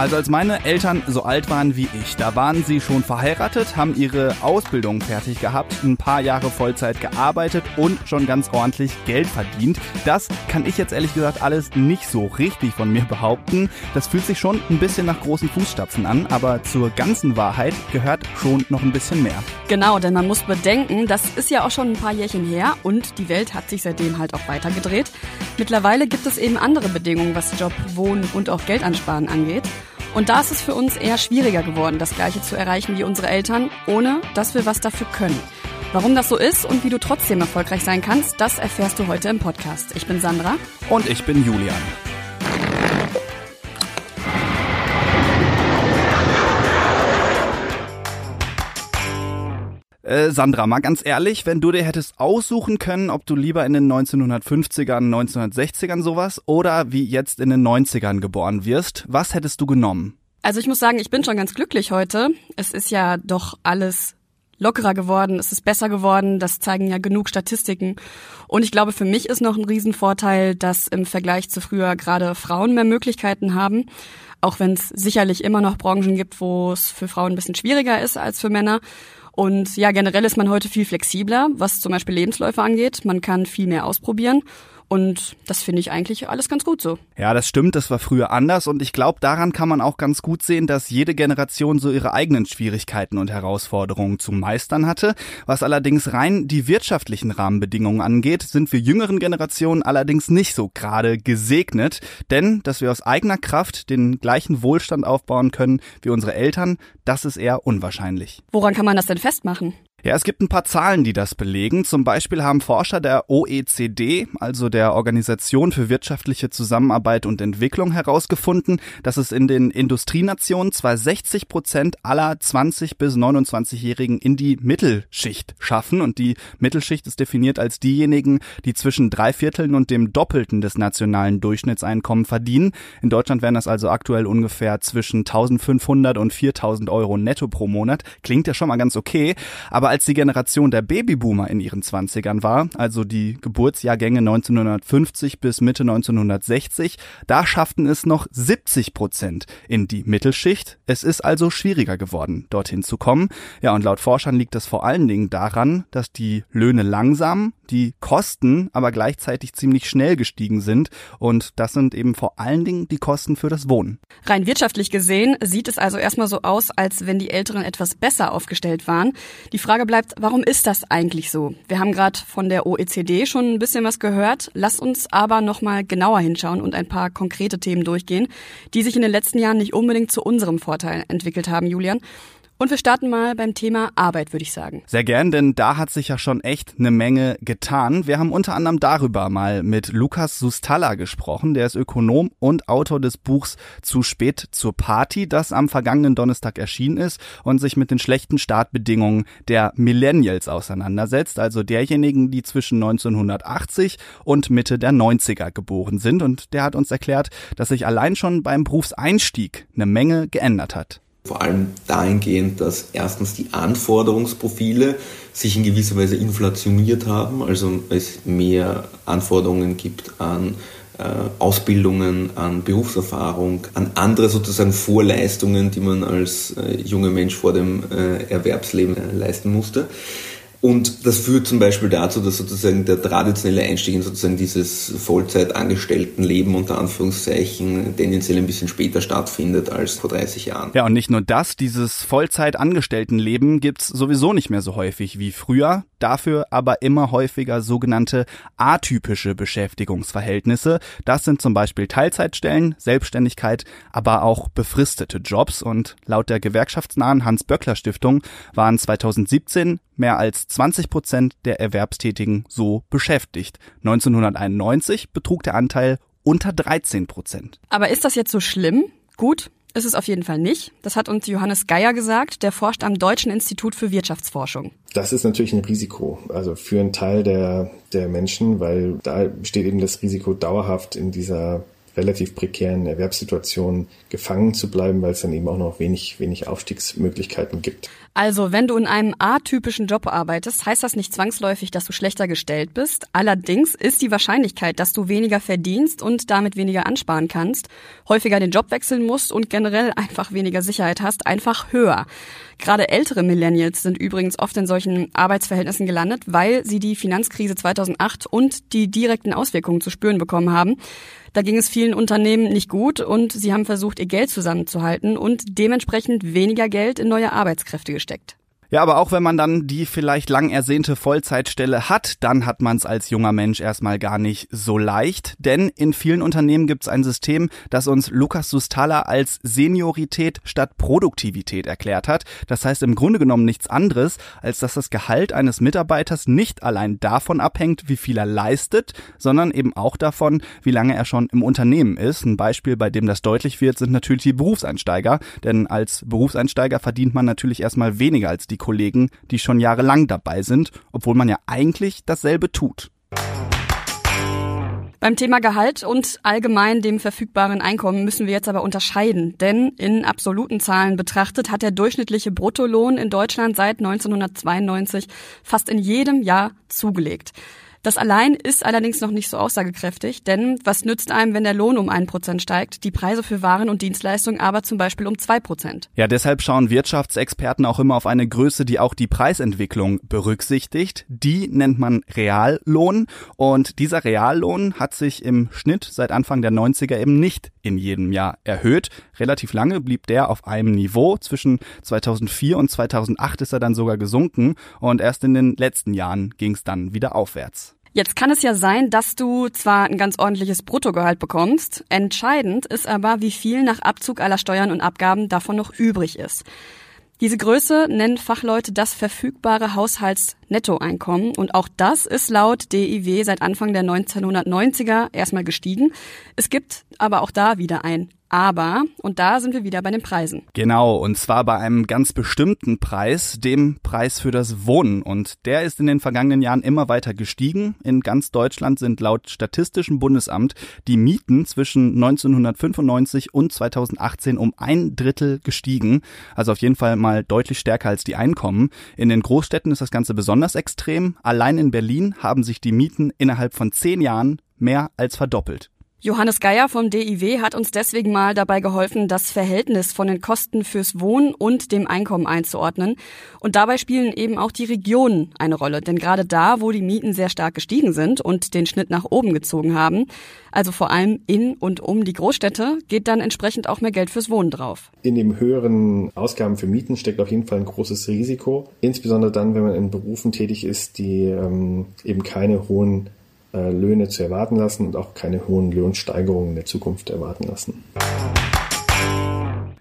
Also als meine Eltern so alt waren wie ich, da waren sie schon verheiratet, haben ihre Ausbildung fertig gehabt, ein paar Jahre Vollzeit gearbeitet und schon ganz ordentlich Geld verdient. Das kann ich jetzt ehrlich gesagt alles nicht so richtig von mir behaupten. Das fühlt sich schon ein bisschen nach großen Fußstapfen an, aber zur ganzen Wahrheit gehört schon noch ein bisschen mehr. Genau, denn man muss bedenken, das ist ja auch schon ein paar Jährchen her und die Welt hat sich seitdem halt auch weitergedreht. Mittlerweile gibt es eben andere Bedingungen, was Job, Wohnen und auch Geld ansparen angeht. Und da ist es für uns eher schwieriger geworden, das Gleiche zu erreichen wie unsere Eltern, ohne dass wir was dafür können. Warum das so ist und wie du trotzdem erfolgreich sein kannst, das erfährst du heute im Podcast. Ich bin Sandra. Und ich bin Julian. Äh, Sandra, mal ganz ehrlich, wenn du dir hättest aussuchen können, ob du lieber in den 1950ern, 1960ern sowas oder wie jetzt in den 90ern geboren wirst, was hättest du genommen? Also ich muss sagen, ich bin schon ganz glücklich heute. Es ist ja doch alles lockerer geworden, es ist besser geworden, das zeigen ja genug Statistiken. Und ich glaube, für mich ist noch ein Riesenvorteil, dass im Vergleich zu früher gerade Frauen mehr Möglichkeiten haben. Auch wenn es sicherlich immer noch Branchen gibt, wo es für Frauen ein bisschen schwieriger ist als für Männer. Und ja, generell ist man heute viel flexibler, was zum Beispiel Lebensläufe angeht. Man kann viel mehr ausprobieren. Und das finde ich eigentlich alles ganz gut so. Ja, das stimmt, das war früher anders und ich glaube, daran kann man auch ganz gut sehen, dass jede Generation so ihre eigenen Schwierigkeiten und Herausforderungen zu meistern hatte. Was allerdings rein die wirtschaftlichen Rahmenbedingungen angeht, sind wir jüngeren Generationen allerdings nicht so gerade gesegnet, denn dass wir aus eigener Kraft den gleichen Wohlstand aufbauen können wie unsere Eltern, das ist eher unwahrscheinlich. Woran kann man das denn festmachen? Ja, es gibt ein paar Zahlen, die das belegen. Zum Beispiel haben Forscher der OECD, also der Organisation für wirtschaftliche Zusammenarbeit und Entwicklung, herausgefunden, dass es in den Industrienationen zwar 60 Prozent aller 20 bis 29-Jährigen in die Mittelschicht schaffen. Und die Mittelschicht ist definiert als diejenigen, die zwischen drei Vierteln und dem Doppelten des nationalen Durchschnittseinkommen verdienen. In Deutschland wären das also aktuell ungefähr zwischen 1500 und 4000 Euro netto pro Monat. Klingt ja schon mal ganz okay. Aber als die Generation der Babyboomer in ihren Zwanzigern war, also die Geburtsjahrgänge 1950 bis Mitte 1960, da schafften es noch 70 Prozent in die Mittelschicht. Es ist also schwieriger geworden, dorthin zu kommen. Ja, und laut Forschern liegt das vor allen Dingen daran, dass die Löhne langsam, die Kosten aber gleichzeitig ziemlich schnell gestiegen sind. Und das sind eben vor allen Dingen die Kosten für das Wohnen. Rein wirtschaftlich gesehen sieht es also erstmal so aus, als wenn die Älteren etwas besser aufgestellt waren. Die Frage bleibt, warum ist das eigentlich so? Wir haben gerade von der OECD schon ein bisschen was gehört. Lass uns aber noch mal genauer hinschauen und ein paar konkrete Themen durchgehen, die sich in den letzten Jahren nicht unbedingt zu unserem Vorteil entwickelt haben, Julian. Und wir starten mal beim Thema Arbeit, würde ich sagen. Sehr gern, denn da hat sich ja schon echt eine Menge getan. Wir haben unter anderem darüber mal mit Lukas Sustalla gesprochen. Der ist Ökonom und Autor des Buchs Zu spät zur Party, das am vergangenen Donnerstag erschienen ist und sich mit den schlechten Startbedingungen der Millennials auseinandersetzt, also derjenigen, die zwischen 1980 und Mitte der 90er geboren sind. Und der hat uns erklärt, dass sich allein schon beim Berufseinstieg eine Menge geändert hat. Vor allem dahingehend, dass erstens die Anforderungsprofile sich in gewisser Weise inflationiert haben, also es mehr Anforderungen gibt an äh, Ausbildungen, an Berufserfahrung, an andere sozusagen Vorleistungen, die man als äh, junger Mensch vor dem äh, Erwerbsleben leisten musste. Und das führt zum Beispiel dazu, dass sozusagen der traditionelle Einstieg in sozusagen dieses Vollzeitangestelltenleben unter Anführungszeichen tendenziell ein bisschen später stattfindet als vor 30 Jahren. Ja, und nicht nur das, dieses Vollzeitangestelltenleben gibt's sowieso nicht mehr so häufig wie früher, dafür aber immer häufiger sogenannte atypische Beschäftigungsverhältnisse. Das sind zum Beispiel Teilzeitstellen, Selbstständigkeit, aber auch befristete Jobs und laut der gewerkschaftsnahen Hans-Böckler-Stiftung waren 2017 mehr als 20 Prozent der Erwerbstätigen so beschäftigt. 1991 betrug der Anteil unter 13 Prozent. Aber ist das jetzt so schlimm? Gut, ist es auf jeden Fall nicht. Das hat uns Johannes Geier gesagt, der forscht am Deutschen Institut für Wirtschaftsforschung. Das ist natürlich ein Risiko, also für einen Teil der, der Menschen, weil da besteht eben das Risiko, dauerhaft in dieser relativ prekären Erwerbssituation gefangen zu bleiben, weil es dann eben auch noch wenig, wenig Aufstiegsmöglichkeiten gibt. Also, wenn du in einem atypischen Job arbeitest, heißt das nicht zwangsläufig, dass du schlechter gestellt bist. Allerdings ist die Wahrscheinlichkeit, dass du weniger verdienst und damit weniger ansparen kannst, häufiger den Job wechseln musst und generell einfach weniger Sicherheit hast, einfach höher. Gerade ältere Millennials sind übrigens oft in solchen Arbeitsverhältnissen gelandet, weil sie die Finanzkrise 2008 und die direkten Auswirkungen zu spüren bekommen haben. Da ging es vielen Unternehmen nicht gut und sie haben versucht, ihr Geld zusammenzuhalten und dementsprechend weniger Geld in neue Arbeitskräfte gesteckt. Ja, aber auch wenn man dann die vielleicht lang ersehnte Vollzeitstelle hat, dann hat man es als junger Mensch erstmal gar nicht so leicht. Denn in vielen Unternehmen gibt es ein System, das uns Lukas Sustala als Seniorität statt Produktivität erklärt hat. Das heißt im Grunde genommen nichts anderes, als dass das Gehalt eines Mitarbeiters nicht allein davon abhängt, wie viel er leistet, sondern eben auch davon, wie lange er schon im Unternehmen ist. Ein Beispiel, bei dem das deutlich wird, sind natürlich die Berufseinsteiger. Denn als Berufseinsteiger verdient man natürlich erstmal weniger als die Kollegen, die schon jahrelang dabei sind, obwohl man ja eigentlich dasselbe tut. Beim Thema Gehalt und allgemein dem verfügbaren Einkommen müssen wir jetzt aber unterscheiden, denn in absoluten Zahlen betrachtet hat der durchschnittliche Bruttolohn in Deutschland seit 1992 fast in jedem Jahr zugelegt. Das allein ist allerdings noch nicht so aussagekräftig, denn was nützt einem, wenn der Lohn um ein Prozent steigt, die Preise für Waren und Dienstleistungen aber zum Beispiel um zwei Prozent? Ja, deshalb schauen Wirtschaftsexperten auch immer auf eine Größe, die auch die Preisentwicklung berücksichtigt. Die nennt man Reallohn und dieser Reallohn hat sich im Schnitt seit Anfang der 90er eben nicht in jedem Jahr erhöht. Relativ lange blieb der auf einem Niveau. Zwischen 2004 und 2008 ist er dann sogar gesunken und erst in den letzten Jahren ging es dann wieder aufwärts. Jetzt kann es ja sein, dass du zwar ein ganz ordentliches Bruttogehalt bekommst, entscheidend ist aber, wie viel nach Abzug aller Steuern und Abgaben davon noch übrig ist. Diese Größe nennen Fachleute das verfügbare Haushaltsnettoeinkommen und auch das ist laut DIW seit Anfang der 1990er erstmal gestiegen. Es gibt aber auch da wieder ein aber, und da sind wir wieder bei den Preisen. Genau, und zwar bei einem ganz bestimmten Preis, dem Preis für das Wohnen. Und der ist in den vergangenen Jahren immer weiter gestiegen. In ganz Deutschland sind laut Statistischem Bundesamt die Mieten zwischen 1995 und 2018 um ein Drittel gestiegen. Also auf jeden Fall mal deutlich stärker als die Einkommen. In den Großstädten ist das Ganze besonders extrem. Allein in Berlin haben sich die Mieten innerhalb von zehn Jahren mehr als verdoppelt. Johannes Geier vom DIW hat uns deswegen mal dabei geholfen, das Verhältnis von den Kosten fürs Wohnen und dem Einkommen einzuordnen. Und dabei spielen eben auch die Regionen eine Rolle. Denn gerade da, wo die Mieten sehr stark gestiegen sind und den Schnitt nach oben gezogen haben, also vor allem in und um die Großstädte, geht dann entsprechend auch mehr Geld fürs Wohnen drauf. In dem höheren Ausgaben für Mieten steckt auf jeden Fall ein großes Risiko. Insbesondere dann, wenn man in Berufen tätig ist, die ähm, eben keine hohen Löhne zu erwarten lassen und auch keine hohen Lohnsteigerungen in der Zukunft erwarten lassen.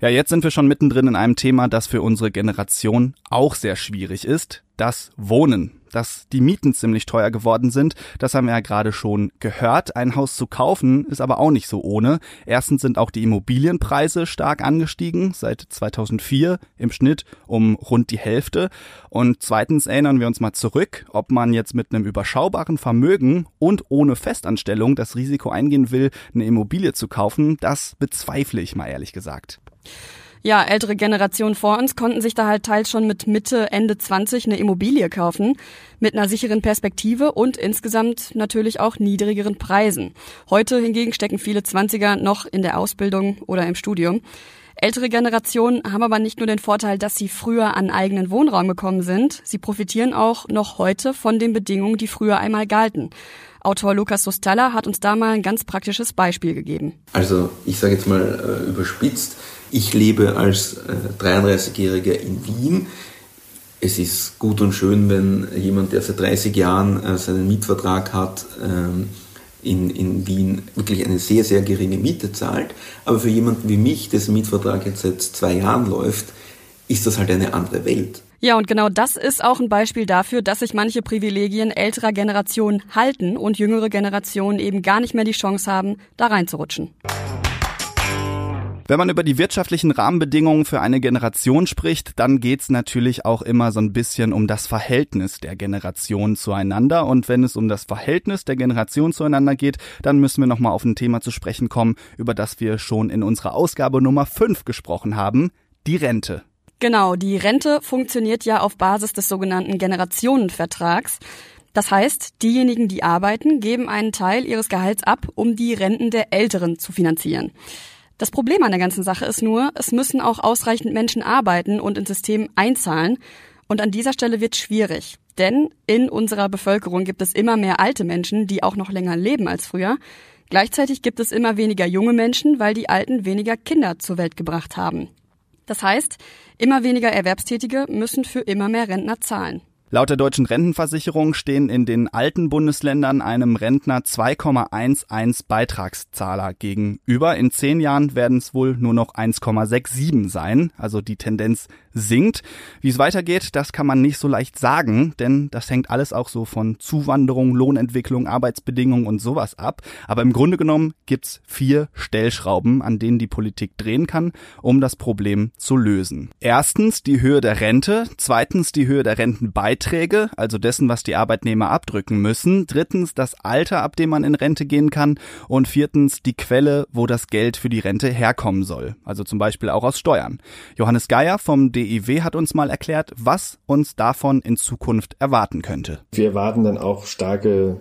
Ja, jetzt sind wir schon mittendrin in einem Thema, das für unsere Generation auch sehr schwierig ist, das Wohnen dass die Mieten ziemlich teuer geworden sind. Das haben wir ja gerade schon gehört. Ein Haus zu kaufen ist aber auch nicht so ohne. Erstens sind auch die Immobilienpreise stark angestiegen, seit 2004 im Schnitt um rund die Hälfte. Und zweitens erinnern wir uns mal zurück, ob man jetzt mit einem überschaubaren Vermögen und ohne Festanstellung das Risiko eingehen will, eine Immobilie zu kaufen, das bezweifle ich mal ehrlich gesagt ja, ältere Generationen vor uns konnten sich da halt teils schon mit Mitte, Ende 20 eine Immobilie kaufen, mit einer sicheren Perspektive und insgesamt natürlich auch niedrigeren Preisen. Heute hingegen stecken viele Zwanziger noch in der Ausbildung oder im Studium. Ältere Generationen haben aber nicht nur den Vorteil, dass sie früher an eigenen Wohnraum gekommen sind, sie profitieren auch noch heute von den Bedingungen, die früher einmal galten. Autor Lukas Sustalla hat uns da mal ein ganz praktisches Beispiel gegeben. Also ich sage jetzt mal äh, überspitzt, ich lebe als äh, 33-Jähriger in Wien. Es ist gut und schön, wenn jemand, der seit 30 Jahren äh, seinen Mietvertrag hat, ähm, in, in Wien wirklich eine sehr, sehr geringe Miete zahlt. Aber für jemanden wie mich, dessen Mietvertrag jetzt seit zwei Jahren läuft, ist das halt eine andere Welt. Ja, und genau das ist auch ein Beispiel dafür, dass sich manche Privilegien älterer Generationen halten und jüngere Generationen eben gar nicht mehr die Chance haben, da reinzurutschen. Wenn man über die wirtschaftlichen Rahmenbedingungen für eine Generation spricht, dann geht's natürlich auch immer so ein bisschen um das Verhältnis der Generationen zueinander. Und wenn es um das Verhältnis der Generationen zueinander geht, dann müssen wir nochmal auf ein Thema zu sprechen kommen, über das wir schon in unserer Ausgabe Nummer 5 gesprochen haben, die Rente. Genau, die Rente funktioniert ja auf Basis des sogenannten Generationenvertrags. Das heißt, diejenigen, die arbeiten, geben einen Teil ihres Gehalts ab, um die Renten der Älteren zu finanzieren. Das Problem an der ganzen Sache ist nur, es müssen auch ausreichend Menschen arbeiten und ins System einzahlen. Und an dieser Stelle wird schwierig. Denn in unserer Bevölkerung gibt es immer mehr alte Menschen, die auch noch länger leben als früher. Gleichzeitig gibt es immer weniger junge Menschen, weil die Alten weniger Kinder zur Welt gebracht haben. Das heißt, immer weniger Erwerbstätige müssen für immer mehr Rentner zahlen. Laut der deutschen Rentenversicherung stehen in den alten Bundesländern einem Rentner 2,11 Beitragszahler gegenüber. In zehn Jahren werden es wohl nur noch 1,67 sein. Also die Tendenz sinkt. Wie es weitergeht, das kann man nicht so leicht sagen, denn das hängt alles auch so von Zuwanderung, Lohnentwicklung, Arbeitsbedingungen und sowas ab. Aber im Grunde genommen gibt's vier Stellschrauben, an denen die Politik drehen kann, um das Problem zu lösen. Erstens die Höhe der Rente, zweitens die Höhe der Rentenbeiträge, also dessen, was die Arbeitnehmer abdrücken müssen, drittens das Alter, ab dem man in Rente gehen kann und viertens die Quelle, wo das Geld für die Rente herkommen soll, also zum Beispiel auch aus Steuern. Johannes Geier vom DIW hat uns mal erklärt, was uns davon in Zukunft erwarten könnte. Wir erwarten dann auch starke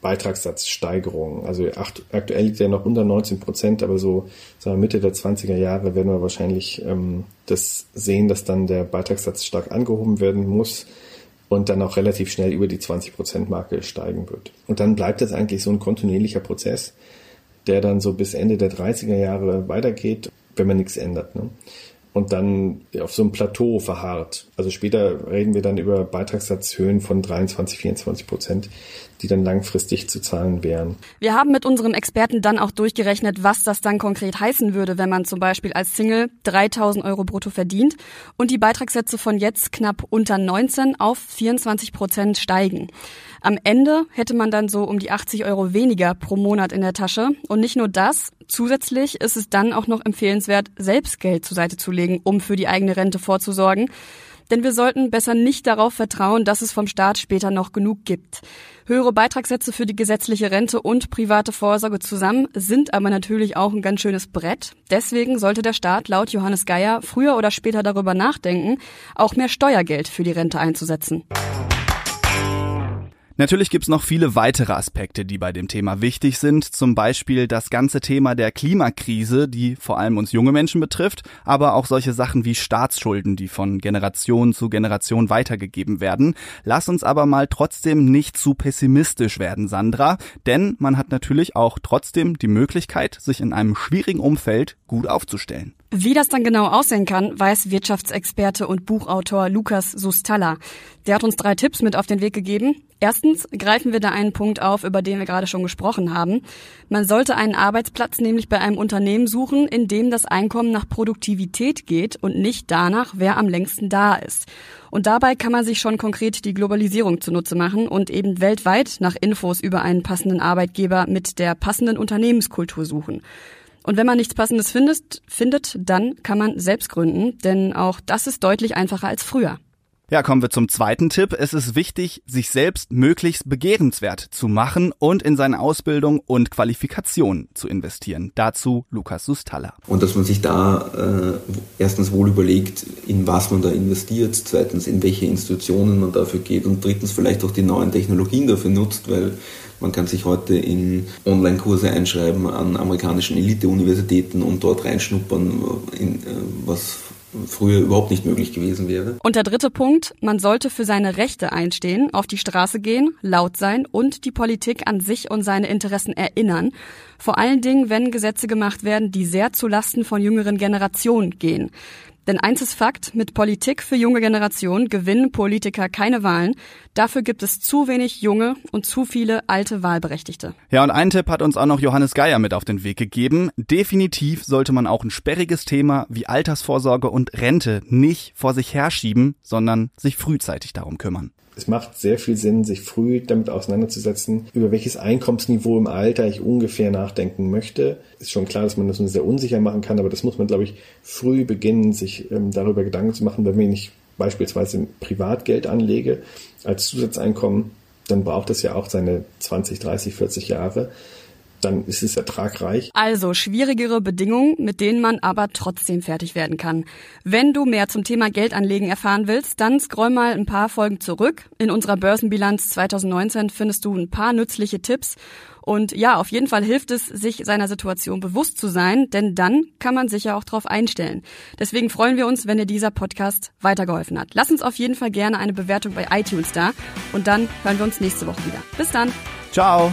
Beitragssatzsteigerungen. Also aktuell liegt er noch unter 19 Prozent, aber so sagen wir, Mitte der 20er Jahre werden wir wahrscheinlich ähm, das sehen, dass dann der Beitragssatz stark angehoben werden muss und dann auch relativ schnell über die 20 Prozent Marke steigen wird. Und dann bleibt das eigentlich so ein kontinuierlicher Prozess, der dann so bis Ende der 30er Jahre weitergeht, wenn man nichts ändert. Ne? und dann auf so einem Plateau verharrt. Also später reden wir dann über Beitragssatzhöhen von 23, 24 Prozent, die dann langfristig zu zahlen wären. Wir haben mit unserem Experten dann auch durchgerechnet, was das dann konkret heißen würde, wenn man zum Beispiel als Single 3000 Euro brutto verdient und die Beitragssätze von jetzt knapp unter 19 auf 24 Prozent steigen. Am Ende hätte man dann so um die 80 Euro weniger pro Monat in der Tasche. Und nicht nur das, zusätzlich ist es dann auch noch empfehlenswert, selbst Geld zur Seite zu legen, um für die eigene Rente vorzusorgen. Denn wir sollten besser nicht darauf vertrauen, dass es vom Staat später noch genug gibt. Höhere Beitragssätze für die gesetzliche Rente und private Vorsorge zusammen sind aber natürlich auch ein ganz schönes Brett. Deswegen sollte der Staat laut Johannes Geier früher oder später darüber nachdenken, auch mehr Steuergeld für die Rente einzusetzen. Natürlich gibt's noch viele weitere Aspekte, die bei dem Thema wichtig sind, zum Beispiel das ganze Thema der Klimakrise, die vor allem uns junge Menschen betrifft, aber auch solche Sachen wie Staatsschulden, die von Generation zu Generation weitergegeben werden. Lass uns aber mal trotzdem nicht zu pessimistisch werden, Sandra, denn man hat natürlich auch trotzdem die Möglichkeit, sich in einem schwierigen Umfeld gut aufzustellen. Wie das dann genau aussehen kann, weiß Wirtschaftsexperte und Buchautor Lukas Sustalla. Der hat uns drei Tipps mit auf den Weg gegeben. Erstens greifen wir da einen Punkt auf, über den wir gerade schon gesprochen haben. Man sollte einen Arbeitsplatz nämlich bei einem Unternehmen suchen, in dem das Einkommen nach Produktivität geht und nicht danach, wer am längsten da ist. Und dabei kann man sich schon konkret die Globalisierung zunutze machen und eben weltweit nach Infos über einen passenden Arbeitgeber mit der passenden Unternehmenskultur suchen. Und wenn man nichts Passendes findet, findet, dann kann man selbst gründen, denn auch das ist deutlich einfacher als früher. Ja, kommen wir zum zweiten Tipp. Es ist wichtig, sich selbst möglichst begehrenswert zu machen und in seine Ausbildung und Qualifikation zu investieren. Dazu Lukas Sustalla. Und dass man sich da äh, erstens wohl überlegt, in was man da investiert, zweitens in welche Institutionen man dafür geht und drittens vielleicht auch die neuen Technologien dafür nutzt, weil man kann sich heute in Online-Kurse einschreiben an amerikanischen Elite-Universitäten und dort reinschnuppern, in, äh, was früher überhaupt nicht möglich gewesen wäre. Und der dritte Punkt, man sollte für seine Rechte einstehen, auf die Straße gehen, laut sein und die Politik an sich und seine Interessen erinnern. Vor allen Dingen, wenn Gesetze gemacht werden, die sehr zu Lasten von jüngeren Generationen gehen. Denn eins ist Fakt, mit Politik für junge Generationen gewinnen Politiker keine Wahlen. Dafür gibt es zu wenig junge und zu viele alte Wahlberechtigte. Ja, und einen Tipp hat uns auch noch Johannes Geier mit auf den Weg gegeben. Definitiv sollte man auch ein sperriges Thema wie Altersvorsorge und Rente nicht vor sich herschieben, sondern sich frühzeitig darum kümmern. Es macht sehr viel Sinn, sich früh damit auseinanderzusetzen, über welches Einkommensniveau im Alter ich ungefähr nachdenken möchte. Ist schon klar, dass man das nur sehr unsicher machen kann, aber das muss man, glaube ich, früh beginnen, sich ähm, darüber Gedanken zu machen, wenn ich beispielsweise Privatgeld anlege als Zusatzeinkommen, dann braucht es ja auch seine 20, 30, 40 Jahre. Dann ist es ertragreich. Also schwierigere Bedingungen, mit denen man aber trotzdem fertig werden kann. Wenn du mehr zum Thema Geldanlegen erfahren willst, dann scroll mal ein paar Folgen zurück. In unserer Börsenbilanz 2019 findest du ein paar nützliche Tipps. Und ja, auf jeden Fall hilft es, sich seiner Situation bewusst zu sein, denn dann kann man sich ja auch darauf einstellen. Deswegen freuen wir uns, wenn dir dieser Podcast weitergeholfen hat. Lass uns auf jeden Fall gerne eine Bewertung bei iTunes da und dann hören wir uns nächste Woche wieder. Bis dann. Ciao.